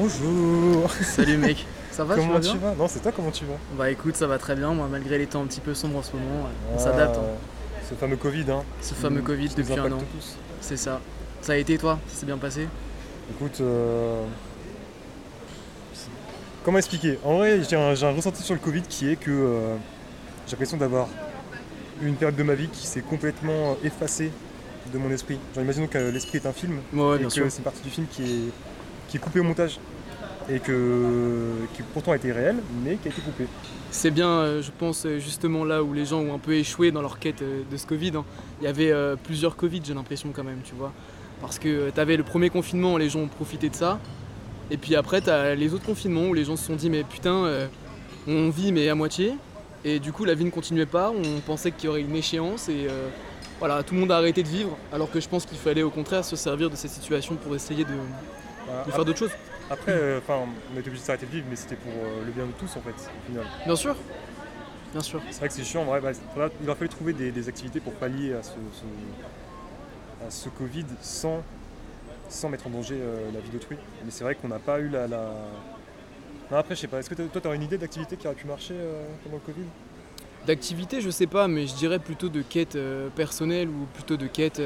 Bonjour. Salut mec, ça va Comment tu vas tu vas? Non, c'est toi, comment tu vas? Bah écoute, ça va très bien, moi malgré les temps un petit peu sombres en ce moment, on s'adapte. hein. Ce fameux Covid, hein. Ce fameux qui- Covid qui depuis un an, c'est ça. Ça a été toi? Ça s'est bien passé? Écoute, euh, comment expliquer? En vrai, j'ai un, ressenti sur le Covid qui est que euh, j'ai l'impression d'avoir eu une période de ma vie qui s'est complètement effacée de mon esprit. Genre, imaginons que l'esprit est un film Ouais, et bien que c'est une partie du film qui est, qui est coupée au montage et que, qui pourtant été réelle, mais qui a été coupée. C'est bien, euh, je pense, euh, justement là où les gens ont un peu échoué dans leur quête euh, de ce Covid. hein. Il y avait plusieurs Covid, j'ai l'impression quand même, tu vois. Parce que tu avais le premier confinement, les gens ont profité de ça. Et puis après, tu as les autres confinements où les gens se sont dit, mais putain, on vit mais à moitié. Et du coup, la vie ne continuait pas, on pensait qu'il y aurait une échéance et voilà, tout le monde a arrêté de vivre. Alors que je pense qu'il fallait au contraire se servir de cette situation pour essayer de, Voilà. de faire d'autres choses. Après, euh, enfin, on était obligé de s'arrêter de vivre, mais c'était pour euh, le bien de tous en fait, au final. Bien sûr, bien sûr. C'est vrai que c'est chiant, ouais, bah, il aurait fallu trouver des, des activités pour pallier à ce, ce- à ce Covid sans, sans mettre en danger euh, la vie d'autrui. Mais c'est vrai qu'on n'a pas eu la. la- Non, après, je sais pas, est-ce que toi, tu aurais une idée d'activité qui aurait pu marcher pendant le Covid? D'activité, je sais pas, mais je dirais plutôt de quête personnelle ou plutôt de quête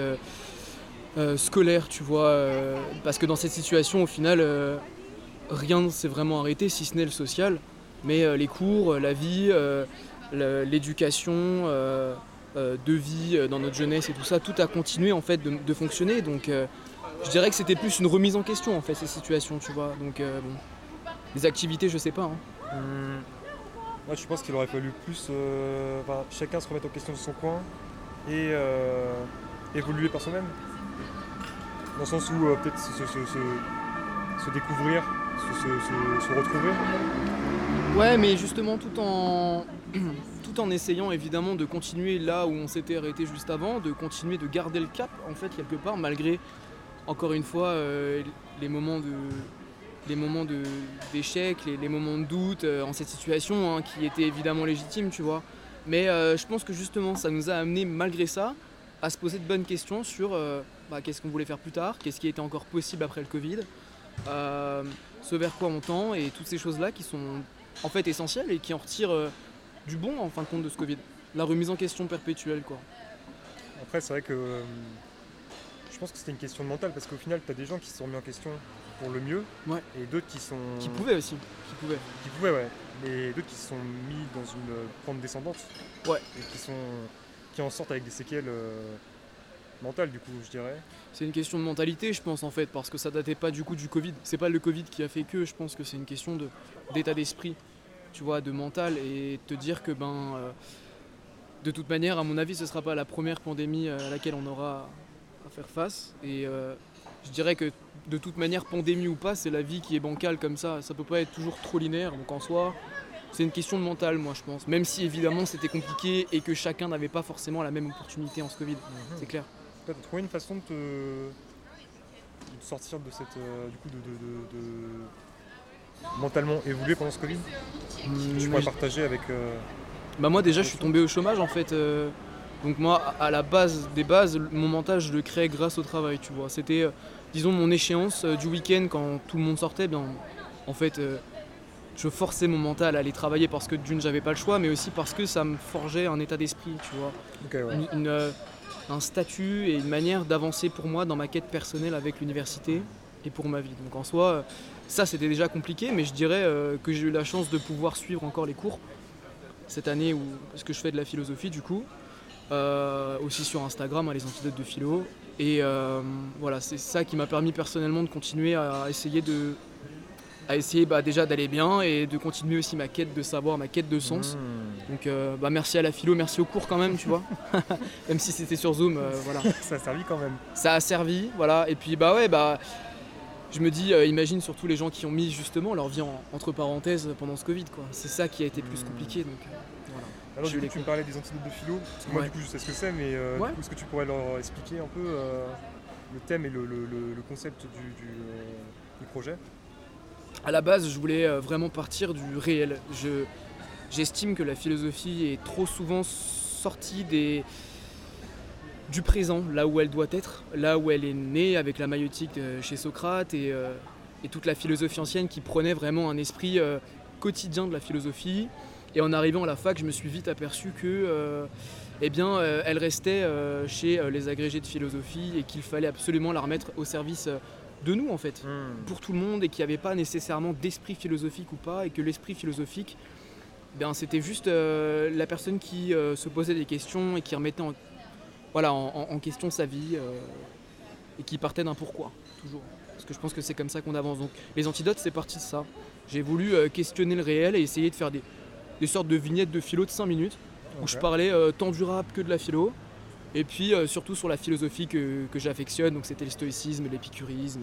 euh, scolaire, tu vois. euh, parce que dans cette situation, au final, euh, rien ne s'est vraiment arrêté, si ce n'est le social. Mais les cours, la vie, l'éducation, de vie dans notre jeunesse et tout ça, tout a continué en fait de, fonctionner. Donc je dirais que c'était plus une remise en question en fait, ces situations, tu vois. Donc bon. Les activités, je sais pas. hein. Moi, je pense qu'il aurait fallu plus. chacun se remettre en question de son coin et évoluer par soi-même. Dans le sens où euh, peut-être se, découvrir, se, retrouver. Ouais, mais justement, tout en, tout en essayant évidemment de continuer là où on s'était arrêté juste avant, de continuer de garder le cap, en fait, quelque part, malgré, encore une fois, euh, les moments les d'échec, les, les moments de doute euh, en cette situation, hein, qui étaient évidemment légitimes, tu vois. Mais je pense que justement, ça nous a amené, malgré ça, à se poser de bonnes questions sur bah, qu'est-ce qu'on voulait faire plus tard, qu'est-ce qui était encore possible après le Covid, euh, ce vers quoi on tend, et toutes ces choses-là qui sont en fait essentielles et qui en retirent euh, du bon en fin de compte de ce Covid. La remise en question perpétuelle, quoi. Après, c'est vrai que euh, je pense que c'était une question de mental parce qu'au final, tu as des gens qui se sont remis en question pour le mieux Ouais. et d'autres qui sont. Qui pouvaient aussi, qui pouvaient. Qui pouvaient, ouais. Et d'autres qui se sont mis dans une pente descendante. Ouais. Et qui sont. qui en sortent avec des séquelles mentales, du coup, je dirais. C'est une question de mentalité, je pense, en fait, parce que ça datait pas du coup du Covid. C'est pas le Covid qui a fait que, je pense que c'est une question de- d'état d'esprit, tu vois, de mental, et te dire que, ben, euh, de toute manière, à mon avis, ce sera pas la première pandémie euh, à laquelle on aura à faire face. Et euh, je dirais que, de toute manière, pandémie ou pas, c'est la vie qui est bancale comme ça. Ça peut pas être toujours trop linéaire, donc en soi. C'est une question de mental, moi, je pense. Même si, évidemment, c'était compliqué et que chacun n'avait pas forcément la même opportunité en ce Covid. C'est clair. T'as trouvé une façon de te. de sortir de cette. euh, du coup, de. de- de- de- mentalement évoluer pendant ce Covid? Tu Hum, pourrais partager avec. euh, Bah moi déjà je suis tombé au chômage en fait. euh, donc moi à la base des bases, mon mental je le créais grâce au travail, tu vois. C'était disons mon échéance du week-end quand tout le monde sortait, bien en fait je forçais mon mental à aller travailler parce que d'une j'avais pas le choix, mais aussi parce que ça me forgeait un état d'esprit, tu vois. Ouais. Une- une, un statut et une manière d'avancer pour moi dans ma quête personnelle avec l'université et pour ma vie. Donc en soi, euh, ça c'était déjà compliqué, mais je dirais euh, que j'ai eu la chance de pouvoir suivre encore les cours cette année où parce que je fais de la philosophie du coup, euh, aussi sur Instagram, hein, les antidotes de philo. Et voilà, c'est ça qui m'a permis personnellement de continuer à essayer de à essayer bah, déjà d'aller bien et de continuer aussi ma quête de savoir, ma quête de sens. Mmh. Donc euh, bah, merci à la philo, merci au cours quand même, tu vois. même si c'était sur Zoom, euh, voilà. Ça a servi quand même. Ça a servi, voilà. Et puis bah ouais, bah je me dis, euh, imagine surtout les gens qui ont mis justement leur vie en- entre parenthèses pendant ce Covid, quoi. C'est ça qui a été le plus Mm. compliqué, donc voilà. Alors du coup, tu me parlais des antidotes de philo, parce que moi Ouais. du coup je sais ce que c'est, mais Ouais. est-ce que tu pourrais leur expliquer un peu le thème et le, le- le- le concept du, du, du projet? À la base, je voulais vraiment partir du réel. Je, j'estime que la philosophie est trop souvent sortie des, du présent, là où elle doit être, là où elle est née avec la maïotique de- chez Socrate et, euh, et toute la philosophie ancienne qui prenait vraiment un esprit euh, quotidien de la philosophie. Et en arrivant à la fac, je me suis vite aperçu que, euh, eh bien, elle restait chez les agrégés de philosophie et qu'il fallait absolument la remettre au service de nous, en fait, Hmm. pour tout le monde, et qu'il n'y avait pas nécessairement d'esprit philosophique ou pas, et que l'esprit philosophique, ben, c'était juste euh, la personne qui euh, se posait des questions et qui remettait en, voilà, en, question sa vie euh, et qui partait d'un pourquoi, toujours. Parce que je pense que c'est comme ça qu'on avance. Donc, les antidotes, c'est parti de ça. J'ai voulu questionner le réel et essayer de faire des, des sortes de vignettes de philo de 5 minutes où je parlais tant du rap que de la philo. Et puis surtout sur la philosophie que, que j'affectionne, donc c'était le stoïcisme, l'épicurisme,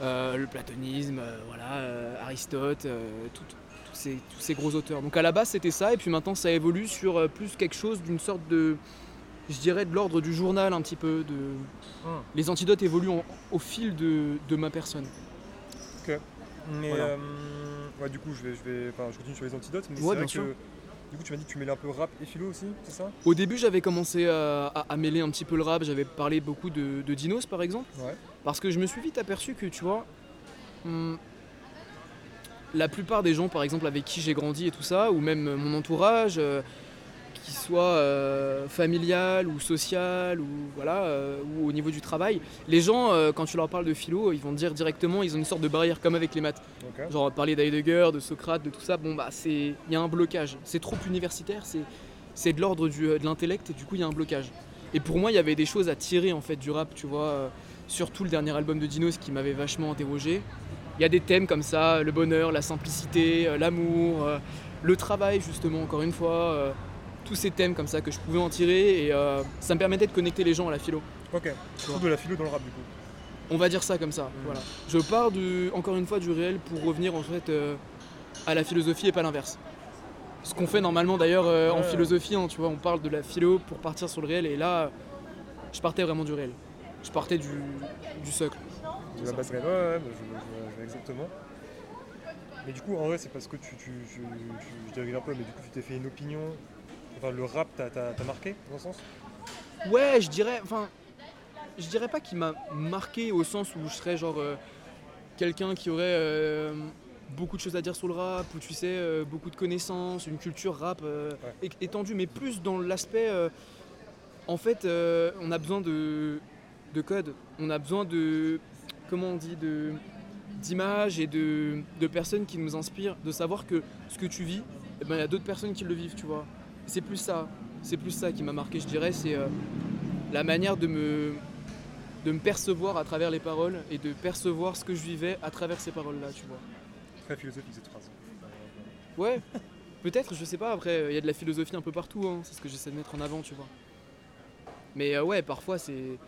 le platonisme, voilà, Aristote, tout- ces, tous ces gros auteurs. Donc à la base c'était ça, et puis maintenant ça évolue sur euh, plus quelque chose d'une sorte de, je dirais de l'ordre du journal un petit peu. De... Hmm. Les antidotes évoluent en- au fil de, de ma personne. Mais Voilà. euh, ouais, du coup, je vais, je vais, enfin, je continue sur les antidotes, mais Ouais, bien que sûr. du coup, tu m'as dit que tu mêlais un peu rap et philo aussi, c'est ça? Au début j'avais commencé à, à- à mêler un petit peu le rap, j'avais parlé beaucoup de, de Dinos par exemple. Ouais. Parce que je me suis vite aperçu que, tu vois, hum, la plupart des gens, par exemple, avec qui j'ai grandi et tout ça, ou même mon entourage, euh, qu'il soit euh, familial ou social, ou voilà, euh, ou au niveau du travail, les gens, euh, quand tu leur parles de philo, ils vont te dire directement, ils ont une sorte de barrière comme avec les maths. Genre parler d'Heidegger, de Socrate, de tout ça, bon bah c'est, il y a un blocage. C'est trop universitaire, c'est, c'est de l'ordre du- de l'intellect et du coup il y a un blocage. Et pour moi il y avait des choses à tirer en fait du rap, tu vois, surtout le dernier album de Dinos qui m'avait vachement interrogé. Il y a des thèmes comme ça, le bonheur, la simplicité, euh, l'amour, euh, le travail justement encore une fois, euh, tous ces thèmes comme ça que je pouvais en tirer et ça me permettait de connecter les gens à la philo. Ok. Surtout de la philo dans le rap, du coup. On va dire ça comme ça. Voilà. Je pars du, encore une fois du réel pour revenir en fait euh, à la philosophie et pas l'inverse. Ce qu'on fait normalement d'ailleurs euh, en philosophie, hein, tu vois, on parle de la philo pour partir sur le réel et là, je partais vraiment du réel. Je partais du, du socle. De la. Ouais, ouais, bah, je, je exactement. Mais du coup, en vrai, c'est parce que tu, tu, tu, je dérive un peu, mais du coup, tu t'es fait une opinion. Enfin, le rap t'a marqué, dans un sens Ouais, je dirais, enfin, je dirais pas qu'il m'a marqué au sens où je serais genre euh, quelqu'un qui aurait euh, beaucoup de choses à dire sur le rap, ou tu sais, euh, beaucoup de connaissances, une culture rap étendue, mais plus dans l'aspect, en fait, on a besoin de, de code, on a besoin de, comment on dit, de d'images et de, de personnes qui nous inspirent, de savoir que ce que tu vis, eh ben, il y a d'autres personnes qui le vivent, tu vois. C'est plus ça, c'est plus ça qui m'a marqué, je dirais, c'est euh, la manière de me, de me percevoir à travers les paroles et de percevoir ce que je vivais à travers ces paroles-là, tu vois. Très philosophique, cette phrase. Ouais, peut-être, je sais pas, après, il y a de la philosophie un peu partout, hein, c'est ce que j'essaie de mettre en avant, tu vois. Mais euh, ouais, parfois, c'est.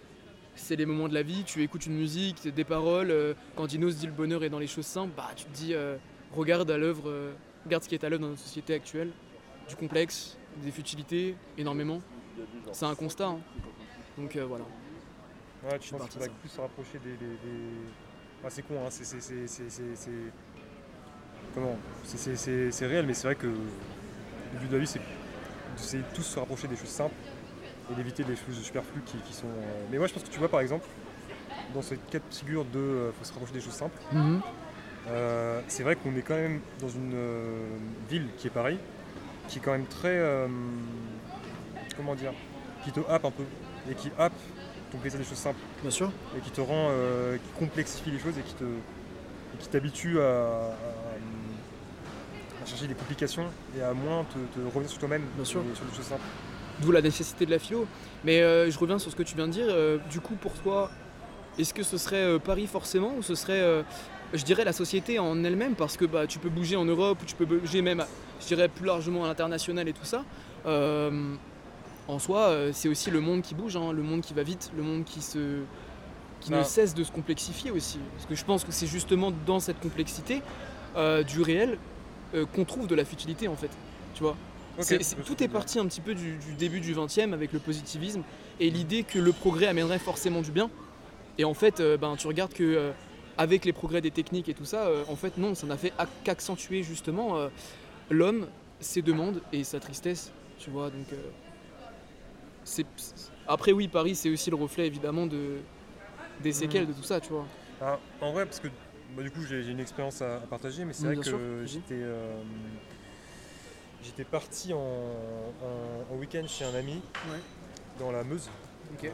C'est les moments de la vie, tu écoutes une musique, des paroles. euh, quand Dino se dit le bonheur est dans les choses simples, bah tu te dis, euh, regarde à l'œuvre, euh, regarde ce qui est à l'œuvre dans notre société actuelle, du complexe, des futilités, énormément. C'est un constat. hein. Donc voilà. Ouais, tu penses qu'il ça. plus se rapprocher des. des, des- Ah, c'est con, hein, c'est. Comment? C'est- réel, mais c'est vrai que le but de la vie, c'est d'essayer de tous se rapprocher des choses simples et d'éviter des choses superflues qui, qui sont. euh, Mais moi, je pense que tu vois, par exemple, dans cette cas de figure de. euh, faut se rapprocher des choses simples, euh, c'est vrai qu'on est quand même dans une euh, ville qui est Paris, qui est quand même très. euh, comment dire Qui te happe un peu et qui happe ton plaisir des choses simples Bien sûr. et qui te rend, euh, qui complexifie les choses et qui te, et qui t'habitue à, à- à chercher des complications et à moins te, te revenir sur toi-même Bien sûr. et sur des choses simples. D'où la nécessité de la philo. Mais euh, je reviens sur ce que tu viens de dire. euh, du coup, pour toi, est-ce que ce serait euh, Paris forcément ou ce serait, je dirais, la société en elle-même? Parce que bah, tu peux bouger en Europe ou tu peux bouger même, je dirais, plus largement à l'international et tout ça. En soi, c'est aussi le monde qui bouge, hein, le monde qui va vite, le monde qui, se, qui ne Bah. cesse de se complexifier aussi. Parce que je pense que c'est justement dans cette complexité du réel qu'on trouve de la futilité en fait. Tu vois? Tout est parti un petit peu du, du début du 20e avec le positivisme et l'idée que le progrès amènerait forcément du bien. Et en fait, euh, ben, tu regardes que euh, avec les progrès des techniques et tout ça, euh, en fait non, ça n'a fait ac- qu'accentuer justement euh, l'homme, ses demandes et sa tristesse. Tu vois, donc euh, c'est après oui, Paris c'est aussi le reflet évidemment de des séquelles de tout ça, tu vois. Ah, en vrai, parce que Bah, du coup, j'ai j'ai une expérience à, à partager, mais c'est Oui, vrai que j'étais euh, j'étais parti en, en- en week-end chez un ami Ouais. dans la Meuse,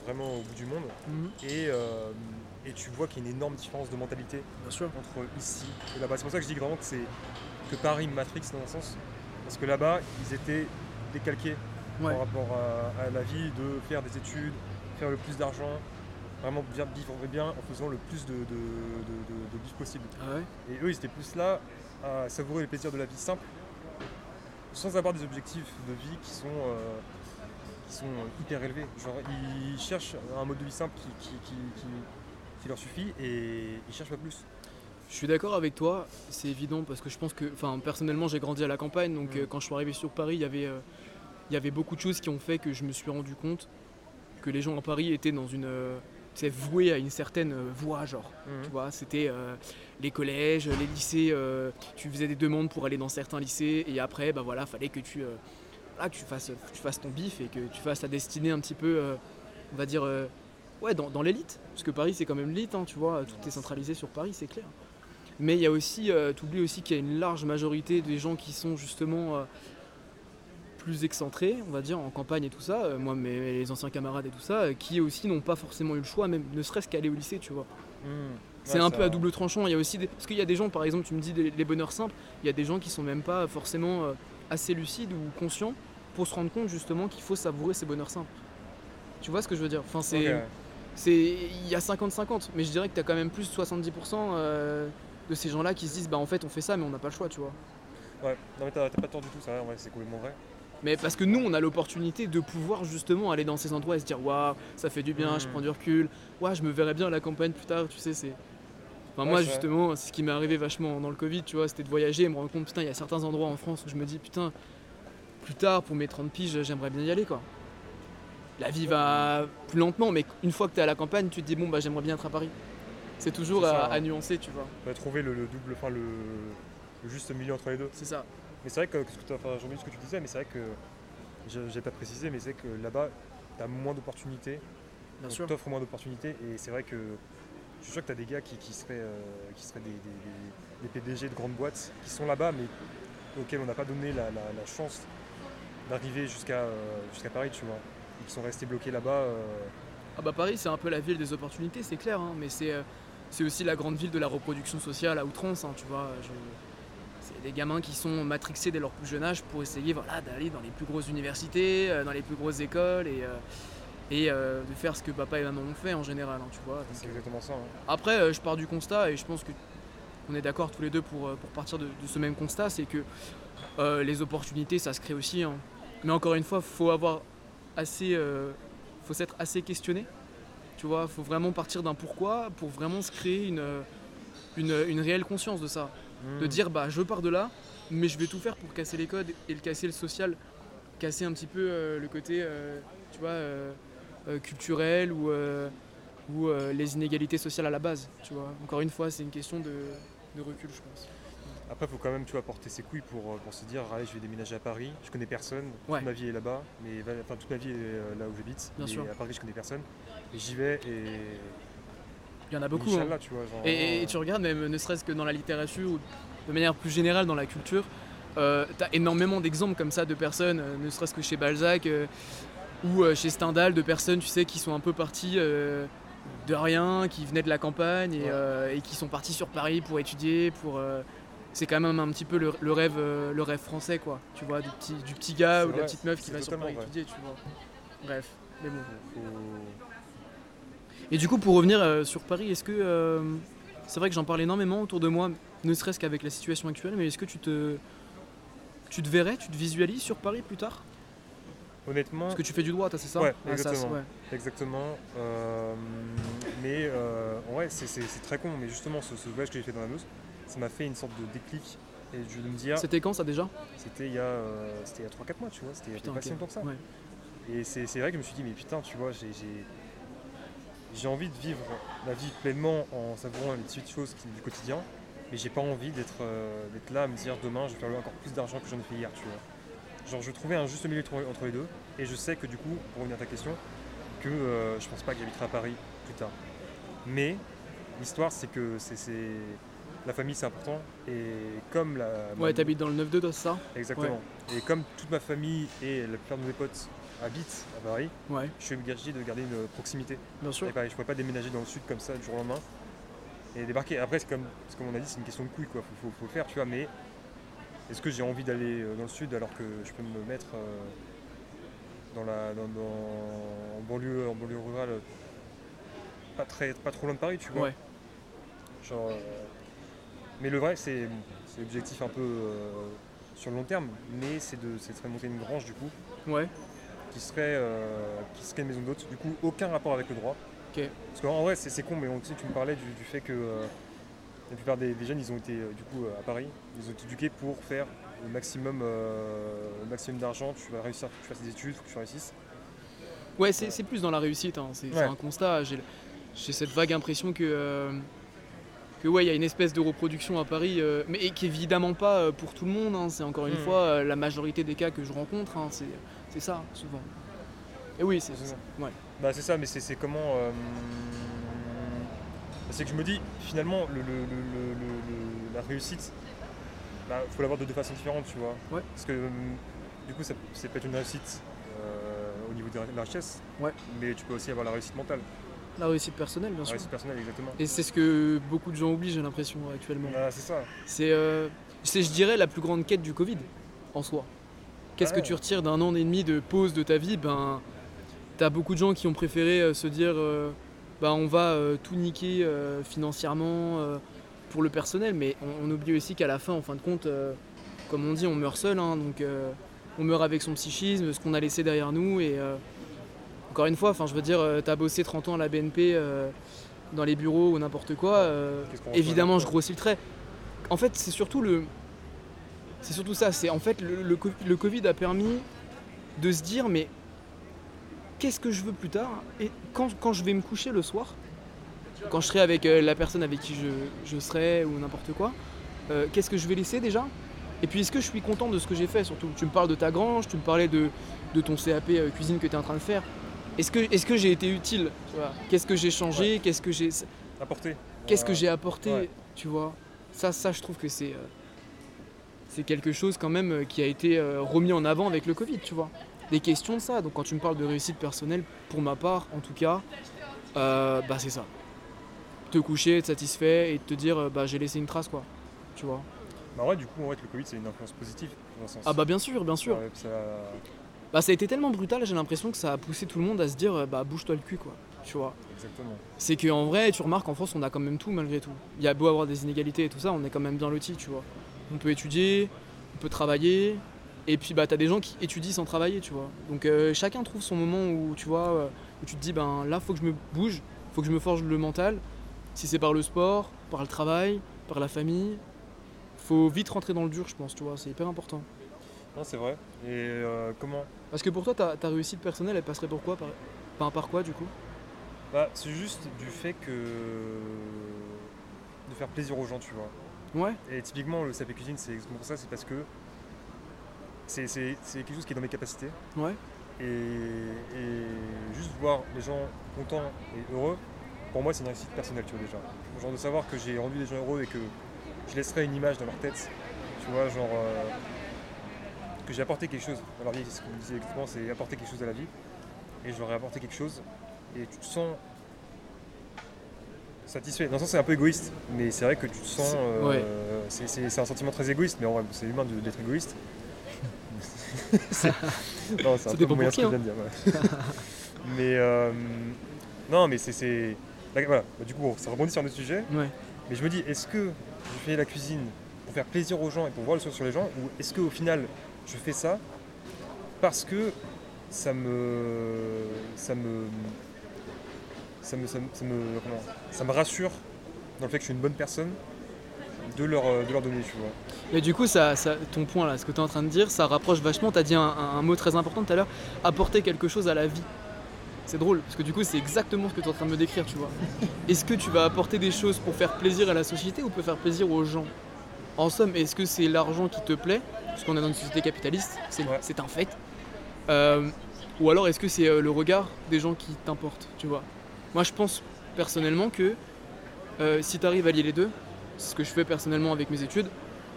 vraiment au bout du monde, Mhm. et, euh, et tu vois qu'il y a une énorme différence de mentalité Bien sûr. entre ici et là-bas. C'est pour ça que je dis vraiment que c'est que Paris Matrix dans un sens, parce que là-bas, ils étaient décalqués Ouais. par rapport à, à la vie de faire des études, faire le plus d'argent, vraiment bien vivre bien en faisant le plus de, de, de- de- de bif possible. Ah ouais Et eux, ils étaient plus là à savourer les plaisirs de la vie simple, sans avoir des objectifs de vie qui sont, euh, qui sont hyper élevés. Genre, ils cherchent un mode de vie simple qui, qui, qui- qui- qui leur suffit et ils cherchent pas plus. Je suis d'accord avec toi, c'est évident parce que je pense que, enfin personnellement j'ai grandi à la campagne, donc euh, quand je suis arrivé sur Paris, il y avait, euh, il y avait beaucoup de choses qui ont fait que je me suis rendu compte que les gens à Paris étaient dans une, sais, voués à une certaine euh, voie, genre. Tu vois, c'était euh, les collèges, les lycées, euh, tu faisais des demandes pour aller dans certains lycées et après, bah voilà, fallait que tu, euh, voilà, que tu, fasses, tu fasses ton bif et que tu fasses ta destinée un petit peu, on va dire, ouais, dans, dans l'élite. Parce que Paris, c'est quand même l'élite, hein, tu vois, tout est centralisé sur Paris, c'est clair. Mais il y a aussi, tu oublies aussi qu'il y a une large majorité des gens qui sont justement plus excentrés, on va dire, en campagne et tout ça, euh, moi, mes, les anciens camarades et tout ça, euh, qui aussi n'ont pas forcément eu le choix, même ne serait-ce qu'aller au lycée, tu vois. C'est un peu à double tranchant. Il y a aussi des... Parce qu'il y a des gens, par exemple, tu me dis des- les bonheurs simples, il y a des gens qui sont même pas forcément euh, assez lucides ou conscients pour se rendre compte justement qu'il faut savourer ces bonheurs simples. Tu vois ce que je veux dire? Enfin, c'est, c'est, il y a 50-50, mais je dirais que tu as quand même plus de 70% euh, de ces gens-là qui se disent bah en fait on fait ça mais on n'a pas le choix, tu vois. Ouais, non mais t'as t'as pas tort du tout, ça, vrai, c'est complètement vrai. Mais parce que nous, on a l'opportunité de pouvoir justement aller dans ces endroits et se dire waouh, ça fait du bien, je Mhm. prends du recul, waouh, je me verrais bien à la campagne plus tard, tu sais, c'est. Enfin, Ouais, moi, justement, c'est ce qui m'est arrivé vachement dans le Covid, tu vois, c'était de voyager et me rendre compte, putain, il y a certains endroits en France où je me dis, putain, plus tard, pour mes 30 piges, j'aimerais bien y aller, quoi. La vie va plus lentement, mais une fois que t'es à la campagne, tu te dis, bon, bah, j'aimerais bien être à Paris. C'est toujours C'est à, hein. nuancer, tu vois. On va trouver le, le double, enfin le, le juste milieu entre les deux. C'est ça. Mais c'est vrai que, ce que enfin, j'ai oublié ce que tu disais, mais c'est vrai que j'ai pas précisé, mais c'est que là-bas, tu as moins d'opportunités, Bien sûr. t'offres moins d'opportunités, et c'est vrai que je suis sûr que tu as des gars qui, qui seraient, euh, qui seraient des, des- PDG de grandes boîtes qui sont là-bas, mais auxquels on n'a pas donné la, la- la chance d'arriver jusqu'à euh, jusqu'à Paris, tu vois. Et qui sont restés bloqués là-bas. euh, Ah bah Paris c'est un peu la ville des opportunités, c'est clair, hein, mais c'est c'est aussi la grande ville de la reproduction sociale à outrance, hein, tu vois. je- C'est des gamins qui sont matrixés dès leur plus jeune âge pour essayer voilà, d'aller dans les plus grosses universités, euh, dans les plus grosses écoles et, euh, et euh, de faire ce que papa et maman ont fait en général, hein, tu vois. C'est exactement ça. hein. après, je pars du constat et je pense que on est d'accord tous les deux pour, pour partir de, de ce même constat, c'est que euh, les opportunités, ça se crée aussi. hein. Mais encore une fois, faut avoir assez, euh, faut s'être assez questionné. Tu vois, faut vraiment partir d'un pourquoi pour vraiment se créer une, une, une réelle conscience de ça. De dire, bah, je pars de là, mais je vais tout faire pour casser les codes et le casser le social, casser un petit peu euh, le côté, euh, tu vois, euh, culturel ou ou les inégalités sociales à la base, tu vois. Encore une fois, c'est une question de, de recul, je pense. Après, il faut quand même tu vois, porter ses couilles pour, pour se dire allez, je vais déménager à Paris. Je connais personne. Ouais. Toute ma vie est là-bas. Mais enfin, toute ma vie est là où j'habite. Mais sûr. à Paris, je connais personne. Et j'y vais et. Il y en a beaucoup. hein. Inch'Allah, tu vois. genre, Et, tu regardes, même ne serait-ce que dans la littérature ou de manière plus générale dans la culture, euh, t'as énormément d'exemples comme ça de personnes, euh, ne serait-ce que chez Balzac euh, ou chez Stendhal, de personnes, tu sais, qui sont un peu parties de rien, qui venaient de la campagne et, Ouais. et qui sont partis sur Paris pour étudier, pour. c'est quand même un petit peu le, le rêve, le rêve français, quoi. Tu vois, du petit, du petit gars ou de la petite meuf qui va sur Paris vrai. étudier, tu vois. Bref, mais bon. faut- Et du coup, pour revenir euh, sur Paris, est-ce que. euh, c'est vrai que j'en parle énormément autour de moi, ne serait-ce qu'avec la situation actuelle, mais est-ce que tu te. Tu te verrais, tu te visualises sur Paris plus tard? Honnêtement, Parce que tu fais du droit, c'est ça? Ouais, Ah, ça, exactement. ouais. exactement. euh, mais euh, ouais, c'est très con. Mais justement, ce, ce voyage que j'ai fait dans la Meuse, ça m'a fait une sorte de déclic. Et je de me dire, C'était quand ça déjà? C'était il y a, euh, c'était il y a 3-4 mois, tu vois. C'était il y a pas si longtemps que ça. Ouais. Et c'est c'est vrai que je me suis dit, mais putain, tu vois, j'ai- j'ai envie de vivre la vie pleinement en savourant les petites choses qui- du quotidien, mais j'ai pas envie d'être euh, d'être là à me dire demain je vais faire encore plus d'argent que j'en ai fait hier, tu vois. Genre, je trouvais un juste milieu entre les deux, et je sais que du coup, pour revenir à ta question, que euh, je pense pas que j'habiterai à Paris plus tard. Mais l'histoire, c'est que c'est la famille c'est important. Et comme la. Ouais, t'habites dans le 9 de DOS, ça? Exactement. Et comme toute ma famille et la plupart de mes potes habitent à Paris, Ouais, je suis obligé de garder une proximité. bien sûr. Et pareil, je ne pourrais pas déménager dans le sud comme ça du jour au lendemain et débarquer. Après, c'est comme, comme on a dit, c'est une question de couilles, quoi. Faut, faut, faut le faire, tu vois. Mais est-ce que j'ai envie d'aller euh, dans le sud alors que je peux me mettre euh, dans la, dans, dans- en banlieue, en banlieue rurale, euh, pas très, pas trop loin de Paris, tu vois? Ouais. Genre, euh, mais le vrai, c'est, l'objectif un peu euh, sur le long terme, mais c'est de, de monter une grange du coup Ouais, qui serait, euh, qui serait une maison d'hôte. Du coup, aucun rapport avec le droit. ok. Parce qu'en vrai, c'est con, mais on, tu, sais, tu me parlais du, du fait que euh, la plupart des, des jeunes, ils ont été euh, du coup à Paris, ils ont été éduqués pour faire le maximum, le maximum d'argent. Tu vas réussir, tu fasses des études, faut que tu réussisses. Ouais, c'est plus dans la réussite, hein. c'est Ouais. un constat. J'ai cette vague impression que, euh, que ouais, il y a une espèce de reproduction à Paris, euh, mais qui évidemment pas pour tout le monde. hein. C'est encore une Mhm. fois la majorité des cas que je rencontre, hein. C'est c'est ça souvent. Et oui, c'est C'est ça. ouais. Bah c'est ça, mais c'est c'est comment. euh, c'est que je me dis, finalement, le, le- le- le- le- la réussite, bah, faut l'avoir de deux façons différentes, tu vois. Ouais. Parce que euh, du coup, ça, ça peut être une réussite euh, au niveau de la richesse, Ouais. mais tu peux aussi avoir la réussite mentale, La réussite personnelle, bien la sûr. réussite personnelle, exactement. Et c'est ce que beaucoup de gens oublient, j'ai l'impression actuellement. C'est ça. C'est, euh, c'est, je dirais, la plus grande quête du Covid en soi. Qu'est-ce Ouais. que tu retires d'un an et demi de pause de ta vie? Ben, t'as beaucoup de gens qui ont préféré euh, se dire, ben, on va euh, tout niquer financièrement pour le personnel, mais on, on oublie aussi qu'à la fin, en fin de compte, comme on dit, on meurt seul, hein, donc on meurt avec son psychisme, ce qu'on a laissé derrière nous, et encore une fois, enfin, je veux dire, euh, t'as bossé 30 ans à la BNP. euh, dans les bureaux ou n'importe quoi, euh, évidemment je grossis le trait. En fait, c'est surtout le, c'est surtout ça. C'est en fait le, le co- le Covid a permis de se dire mais qu'est-ce que je veux plus tard? Et quand, quand je vais me coucher le soir, quand je serai avec euh, la personne avec qui je, je serai ou n'importe quoi, euh, qu'est-ce que je vais laisser déjà? Et puis est-ce que je suis content de ce que j'ai fait? Surtout Tu me parles de ta grange, tu me parlais de, de ton CAP euh, cuisine que tu es en train de faire. Est-ce que, est-ce que j'ai été utile Qu'est-ce que j'ai changé? Qu'est-ce que j'ai Apporter. qu'est-ce que j'ai apporté, ouais. tu vois? Ça, ça, je trouve que c'est euh, c'est quelque chose quand même euh, qui a été euh, remis en avant avec le Covid, tu vois. Des questions de ça. Donc quand tu me parles de réussite personnelle, pour ma part, en tout cas, euh, bah c'est ça. Te coucher, être satisfait et te dire, bah j'ai laissé une trace, quoi. Tu vois. Bah ouais, du coup, en vrai, le Covid, c'est une influence positive, dans un sens. Ah bah bien sûr, bien sûr. Ouais, ça- Bah ça a été tellement brutal, j'ai l'impression que ça a poussé tout le monde à se dire, bah bouge-toi le cul, quoi. Tu vois. Exactement. c'est qu'en vrai, tu remarques en France, on a quand même tout malgré tout. Il y a beau avoir des inégalités et tout ça, on est quand même bien lotis, tu vois. On peut étudier, on peut travailler, et puis bah t'as des gens qui étudient sans travailler, tu vois. Donc euh, chacun trouve son moment où tu vois, euh, où tu te dis ben là faut que je me bouge, faut que je me forge le mental. Si c'est par le sport, par le travail, par la famille, faut vite rentrer dans le dur, je pense, tu vois. C'est hyper important. Non, c'est vrai. Et euh, comment? Parce que pour toi, ta, ta réussite personnelle, elle passerait pour quoi par, par, par quoi du coup? Bah, c'est juste du fait que. de faire plaisir aux gens, tu vois. Ouais, Et typiquement, le CAP cuisine, c'est pour ça, c'est parce que c'est quelque chose qui est dans mes capacités. ouais, Et, et juste voir les gens contents et heureux, pour moi, c'est une réussite personnelle, tu vois, déjà. Genre de savoir que j'ai rendu les gens heureux et que je laisserai une image dans leur tête, tu vois, genre. euh, que j'ai apporté quelque chose dans leur vie, c'est ce qu'on disait exactement, c'est apporter quelque chose à la vie. Et je leur ai apporté quelque chose. Et tu te sens satisfait. Dans le sens, c'est un peu égoïste, mais c'est vrai que tu te sens. C'est- euh, ouais. c'est- c'est c'est un sentiment très égoïste, mais en vrai, c'est humain de- d'être égoïste. C'est- non, c'est un Ça peu moyen ce que je viens de dire. mais euh, non, mais c'est- c'est. là, Voilà, Bah, du coup, bon, ça rebondit sur un autre sujet. ouais. Mais je me dis, est-ce que je fais la cuisine pour faire plaisir aux gens et pour voir le sourire sur les gens Ou est-ce qu'au final, je fais ça parce que ça me. ça me. Ça me. ça me, ça me- comment ça me rassure dans le fait que je suis une bonne personne de leur, euh, de leur donner, tu vois. Mais du coup, ça, ça- ton point là, ce que tu es en train de dire, ça rapproche vachement. Tu as dit un, un- un mot très important tout à l'heure apporter quelque chose à la vie. C'est drôle, parce que du coup, c'est exactement ce que tu es en train de me décrire, tu vois. Est-ce que tu vas apporter des choses pour faire plaisir à la société ou pour faire plaisir aux gens? En somme, est-ce que c'est l'argent qui te plaît? Parce qu'on est dans une société capitaliste, c'est Ouais. un fait. Euh, ou alors, est-ce que c'est euh, le regard des gens qui t'importent, tu vois? Moi, je pense personnellement que euh, si tu arrives à lier les deux, c'est ce que je fais personnellement avec mes études,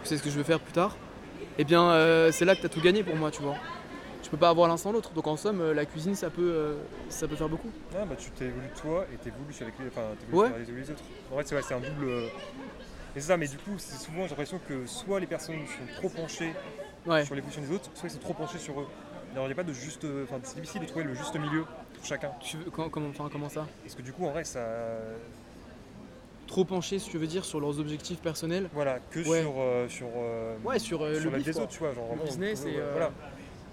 c'est ce que je veux faire plus tard, eh bien euh, c'est là que tu as tout gagné pour moi, tu vois. Tu peux pas avoir l'un sans l'autre. Donc en somme, euh, la cuisine, ça peut, euh, ça peut faire beaucoup. Ah bah tu t'es voulu toi et t'es voulu avec les, enfin, Ouais. les autres. En fait, c'est ouais, c'est un double. Et c'est ça, mais du coup, c'est souvent j'ai l'impression que soit les personnes sont trop penchées Ouais. sur les positions des autres, soit ils sont trop penchés sur eux. Alors il n'y a pas de juste. Enfin, c'est difficile de trouver le juste milieu pour chacun. Tu veux, quand- comment, enfin, comment ça Parce que du coup, en vrai, ça. Trop penché, si tu veux dire, sur leurs objectifs personnels. Voilà, que Ouais. sur. euh, sur euh, Ouais, sur, euh, sur le la bif, des autres, tu vois. Genre, Le vraiment, business et, Voilà.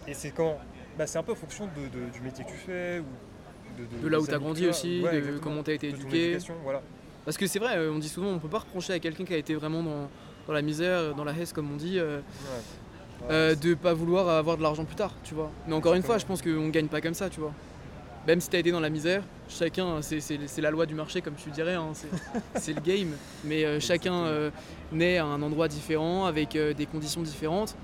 Et c'est quand. Bah, c'est un peu en fonction de, de- du métier que tu fais ou. De, De là où grandi tu as. aussi, Ouais, de comment t'as été De ton éduqué. voilà. Parce que c'est vrai, on dit souvent, on peut pas reprocher à quelqu'un qui a été vraiment dans, dans la misère, dans la haisse, comme on dit, euh, de pas vouloir avoir de l'argent plus tard, tu vois. Mais encore une fois, je pense qu'on gagne pas comme ça, tu vois. Même si t'as été dans la misère, chacun, c'est- la loi du marché, comme tu dirais, hein, c'est le game. Mais euh, chacun euh, naît à un endroit différent, avec euh, des conditions différentes.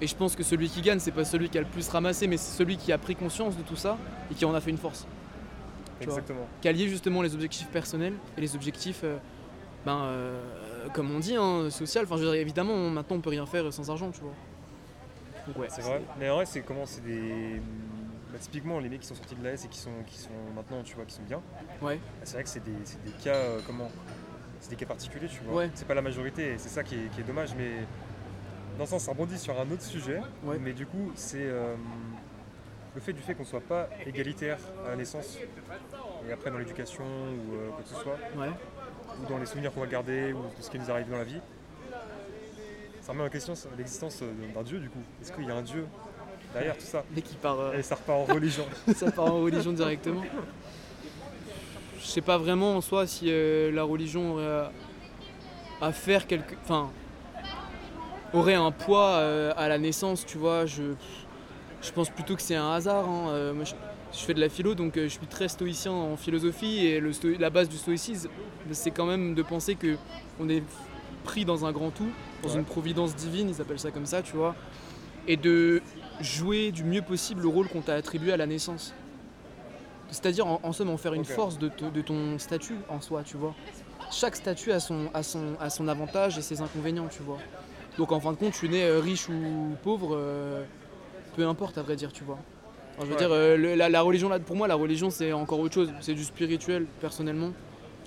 Et je pense que celui qui gagne, c'est pas celui qui a le plus ramassé, mais c'est celui qui a pris conscience de tout ça et qui en a fait une force. tu vois. Exactement. Qu'allier justement les objectifs personnels et les objectifs, euh, ben, euh, comme on dit, hein, social. Enfin, je veux dire, évidemment, maintenant on peut rien faire sans argent, tu vois. Donc ouais, C'est vrai. Mais en vrai, c'est comment C'est des. Bah, typiquement, les mecs qui sont sortis de l'AS et qui sont, qui sont maintenant, tu vois, qui sont bien, Ouais, bah, c'est vrai que c'est des, c'est des cas. euh, comment C'est des cas particuliers, tu vois. Ouais. C'est pas la majorité et c'est ça qui est, qui est dommage. Mais dans ce sens, ça rebondit sur un autre sujet. Ouais. Mais du coup, c'est euh, le fait du fait qu'on soit pas égalitaire à la naissance et après dans l'éducation ou euh, quoi que ce soit, ouais. ou dans les souvenirs qu'on va garder ou de ce qui nous arrive dans la vie. Ça remet en question l'existence d'un dieu du coup. Est-ce qu'il y a un dieu derrière tout ça Dès qu'il part, euh, Et ça repart en religion. ça part en religion directement. Je sais pas vraiment en soi si euh, la religion aurait à, faire quelque. Enfin. aurait un poids euh, à la naissance, tu vois. Je, je pense plutôt que c'est un hasard. hein. Moi, je, je fais de la philo, donc je suis très stoïcien en philosophie. Et le sto- la base du stoïcisme, c'est quand même de penser que on est pris dans un grand tout, dans Ouais. une providence divine, ils appellent ça comme ça, tu vois. Et de jouer du mieux possible le rôle qu'on t'a attribué à la naissance. C'est-à-dire, en, en somme, en faire une force de, te- de ton statut en soi, tu vois. Chaque statut a son, a, son, a son avantage et ses inconvénients, tu vois. Donc en fin de compte, tu nais euh, riche ou pauvre, euh, peu importe à vrai dire, tu vois. Alors, je veux Ouais. dire, euh, le- la, la religion, là, pour moi, la religion, c'est encore autre chose. C'est du spirituel, personnellement.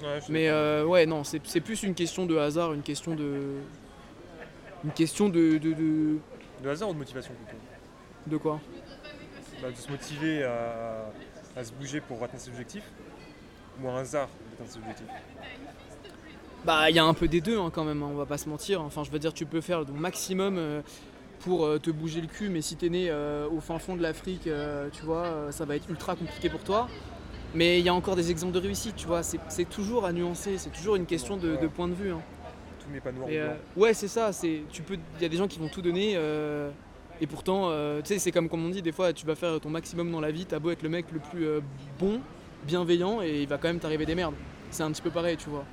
Ouais, Mais euh, ouais, non, c'est c'est plus une question de hasard, une question de. Une question de. de, de, De hasard ou de motivation plutôt de quoi Bah, De se motiver à, à se bouger pour atteindre ses objectifs Ou un hasard d'atteindre ses objectifs Bah, il y a un peu des deux hein, quand même, hein, on va pas se mentir. Enfin, je veux dire, tu peux faire ton maximum euh, pour euh, te bouger le cul, mais si t'es né euh, au fin fond de l'Afrique, tu vois, ça va être ultra compliqué pour toi. Mais il y a encore des exemples de réussite, tu vois, c'est toujours à nuancer, c'est toujours une question de, de point de vue. hein. Tout n'est pas noir ou blanc. ouais, c'est ça. C'est, tu peux, il y a des gens qui vont tout donner. Et pourtant, euh, tu sais, c'est comme, comme on dit, des fois, tu vas faire ton maximum dans la vie. T'as beau être le mec le plus euh, bon, bienveillant, et il va quand même t'arriver des merdes. C'est un petit peu pareil, tu vois.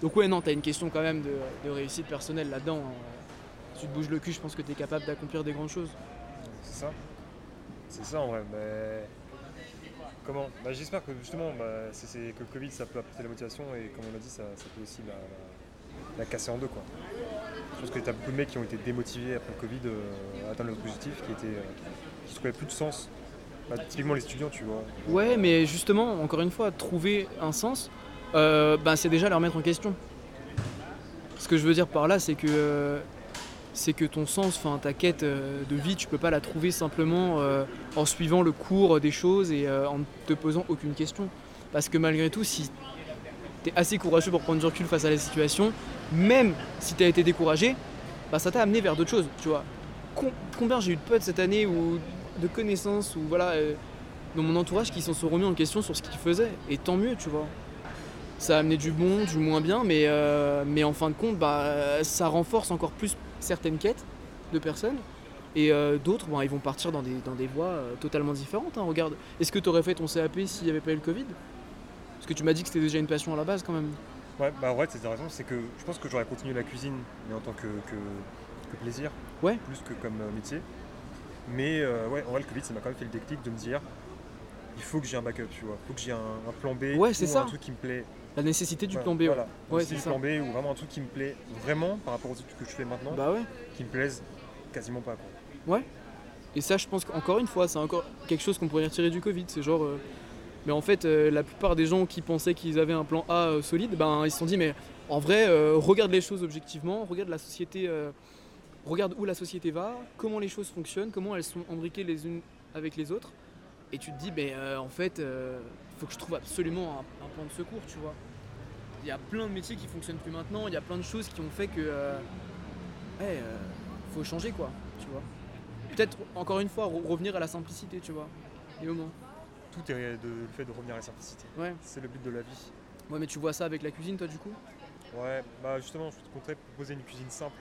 Donc ouais, non, t'as une question quand même de, réussite personnelle là-dedans. hein. Si tu te bouges le cul, je pense que t'es capable d'accomplir des grandes choses. C'est ça C'est ça en vrai. Mais... Comment? Bah, J'espère que justement, bah, c'est, que le Covid ça peut apporter la motivation et comme on l'a dit, ça, peut aussi la, la- la casser en deux. Quoi. Je pense que tu as beaucoup de mecs qui ont été démotivés après le Covid euh, à atteindre leurs objectifs, qui, étaient, euh, trouvaient plus de sens. Bah, typiquement les étudiants, tu vois. Ouais, mais justement, encore une fois, trouver un sens, euh, ben, c'est déjà leur mettre en question. Ce que je veux dire par là, c'est que, euh, que ton sens, ta quête euh, de vie, tu peux pas la trouver simplement euh, en suivant le cours des choses et euh, en ne te posant aucune question. Parce que malgré tout, si tu es assez courageux pour prendre du recul face à la situation, même si tu as été découragé, bah, ça t'a amené vers d'autres choses, tu vois. Com- combien j'ai eu de potes cette année ou de connaissances ou voilà euh, dans mon entourage qui s'en sont remis en question sur ce qu'ils faisaient et tant mieux, tu vois. Ça a amené du bon, du moins bien, mais, euh, mais en fin de compte, bah, ça renforce encore plus certaines quêtes de personnes. Et euh, d'autres, bon, ils vont partir dans des, dans des voies totalement différentes. hein. Regarde, est-ce que tu aurais fait ton CAP s'il n'y avait pas eu le Covid? Parce que tu m'as dit que c'était déjà une passion à la base quand même. Ouais, bah ouais, c'est raison, c'est que je pense que j'aurais continué la cuisine, mais en tant que, que- que plaisir, Ouais. plus que comme euh, métier. Mais euh, ouais, en vrai, le Covid, ça m'a quand même fait le déclic de me dire, il faut que j'ai un backup, tu vois, il faut que j'ai un, un plan B Ouais, c'est ou ça. un truc qui me plaît La nécessité du Ouais, plan B. ouais. Voilà. Ouais, c'est c'est du ça. plan B ou vraiment un truc qui me plaît vraiment par rapport aux études que je fais maintenant, Bah ouais. qui me plaisent quasiment pas. Quoi. Et ça, je pense qu'encore une fois, c'est encore quelque chose qu'on pourrait retirer du Covid. C'est genre. euh, Mais en fait, euh, la plupart des gens qui pensaient qu'ils avaient un plan A euh, solide, ben ils se sont dit, mais en vrai, euh, regarde les choses objectivement, regarde la société, regarde où la société va, comment les choses fonctionnent, comment elles sont imbriquées les unes avec les autres. Et tu te dis, mais en fait, il faut que je trouve absolument un, plan de secours, tu vois. Il y a plein de métiers qui fonctionnent plus maintenant, il y a plein de choses qui ont fait que. euh, faut changer quoi, tu vois. Peut-être, encore une fois, re- revenir à la simplicité, tu vois. Des moments. Tout est de, le fait de revenir à la simplicité. Ouais. C'est le but de la vie. Ouais, mais tu vois ça avec la cuisine, toi, du coup? Ouais, bah justement, je te compterais proposer une cuisine simple.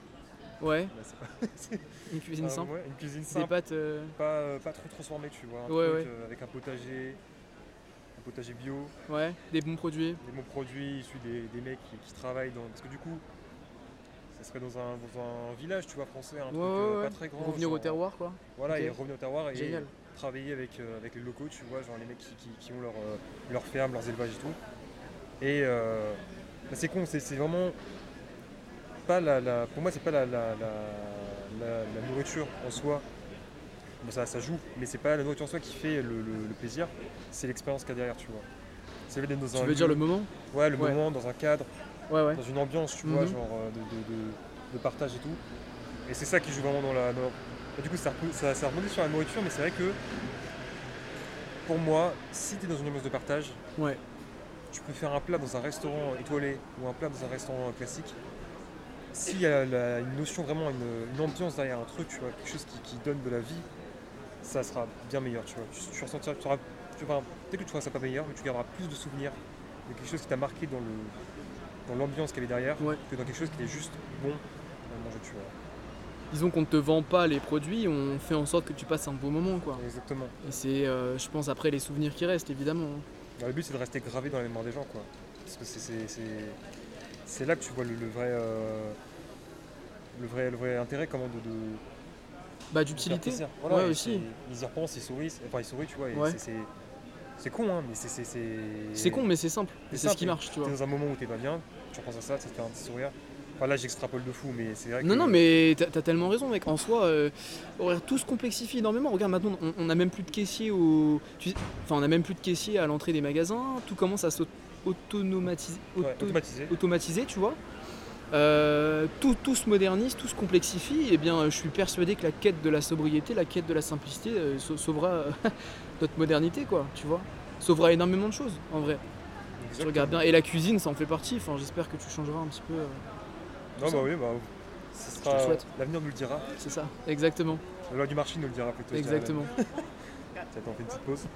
Ouais, Bah, pas- une cuisine Ah, simple. ouais, une cuisine Des simple, pâtes. euh, pas, euh, pas trop transformée, tu vois. Un Ouais, truc ouais. euh, avec un potager, un potager bio, Ouais, des bons produits. des bons produits issus des, des mecs qui, qui travaillent dans. Parce que du coup, ça serait dans un, dans un village, tu vois, français, un truc pas très grand. Revenir au terroir, quoi. Voilà, Ok. et revenir au terroir et Génial. Travailler avec, euh, avec les locaux, tu vois, genre les mecs qui, qui- qui ont leur, euh, leur ferme, leurs élevages et tout. Et euh, bah, c'est con, c'est vraiment pas la, la- pour moi c'est pas la, la, nourriture en soi. Bon, ça, ça joue, mais c'est pas la nourriture en soi qui fait le, le- le plaisir, c'est l'expérience qu'il y a derrière, tu vois. C'est d'être dans Tu un veux dire le moment Ouais, le Ouais. moment, dans un cadre, Ouais, ouais. dans une ambiance, tu vois, Mhm. genre euh, de, de- de- de partage et tout. Et c'est ça qui joue vraiment dans la. dans- Et du coup, ça, ça, ça rebondit sur la nourriture, mais c'est vrai que pour moi, si tu es dans une ambiance de partage, Ouais. tu peux faire un plat dans un restaurant étoilé ou un plat dans un restaurant classique. S'il y a la- une notion, vraiment une, une ambiance derrière un truc, tu vois, quelque chose qui, qui donne de la vie, ça sera bien meilleur, tu vois. Tu, tu ressentiras, tu auras, tu, enfin, peut-être que tu feras ça pas meilleur, mais tu garderas plus de souvenirs de quelque chose qui t'a marqué dans le dans l'ambiance qu'il y avait derrière Ouais. que dans quelque chose qui est juste bon à manger, tu vois. Disons qu'on ne te vend pas les produits, on fait en sorte que tu passes un beau moment, quoi. Exactement. Et c'est, euh, je pense, après les souvenirs qui restent, évidemment. le but c'est de rester gravé dans la mémoire des gens, quoi. Parce que c'est- c'est c'est- c'est là que tu vois le, le vrai, euh, le vrai le vrai intérêt comment de, de Bah, d'utilité. Voilà, Ouais, aussi. Ils y repensent, ils sourient, enfin ils sourient, tu vois. Ouais. c'est- con, hein, mais c'est. C'est c'est- C'est con, mais c'est simple. C'est ce qui marche, tu T'es vois. dans un moment où t'es pas bien, tu repenses à ça, ça te fait un petit sourire. Enfin là j'extrapole de fou, mais c'est vrai que. Non, non, mais t'as tellement raison, mec. En soi, euh, tout se complexifie énormément. Regarde, maintenant, on, on a même plus de caissiers au. tu- Enfin, on a même plus de caissiers à l'entrée des magasins. Tout commence à s'automatiser. Ouais, automatisé. automatisé, tu vois. Euh, tout, tout se modernise, tout se complexifie. Et bien, je suis persuadé que la quête de la sobriété, la quête de la simplicité euh, sau- sauvera euh, notre modernité, quoi, tu vois. Sauvera énormément de choses, en vrai. Tu regardes bien. Et la cuisine, ça en fait partie. Enfin, j'espère que tu changeras un petit peu. Non, ça. bah oui, bah. Ce sera. le souhaite. L'avenir nous le dira. c'est ça, exactement. La loi du marché nous le dira plutôt. Exactement. Ça t'en fait une petite pause.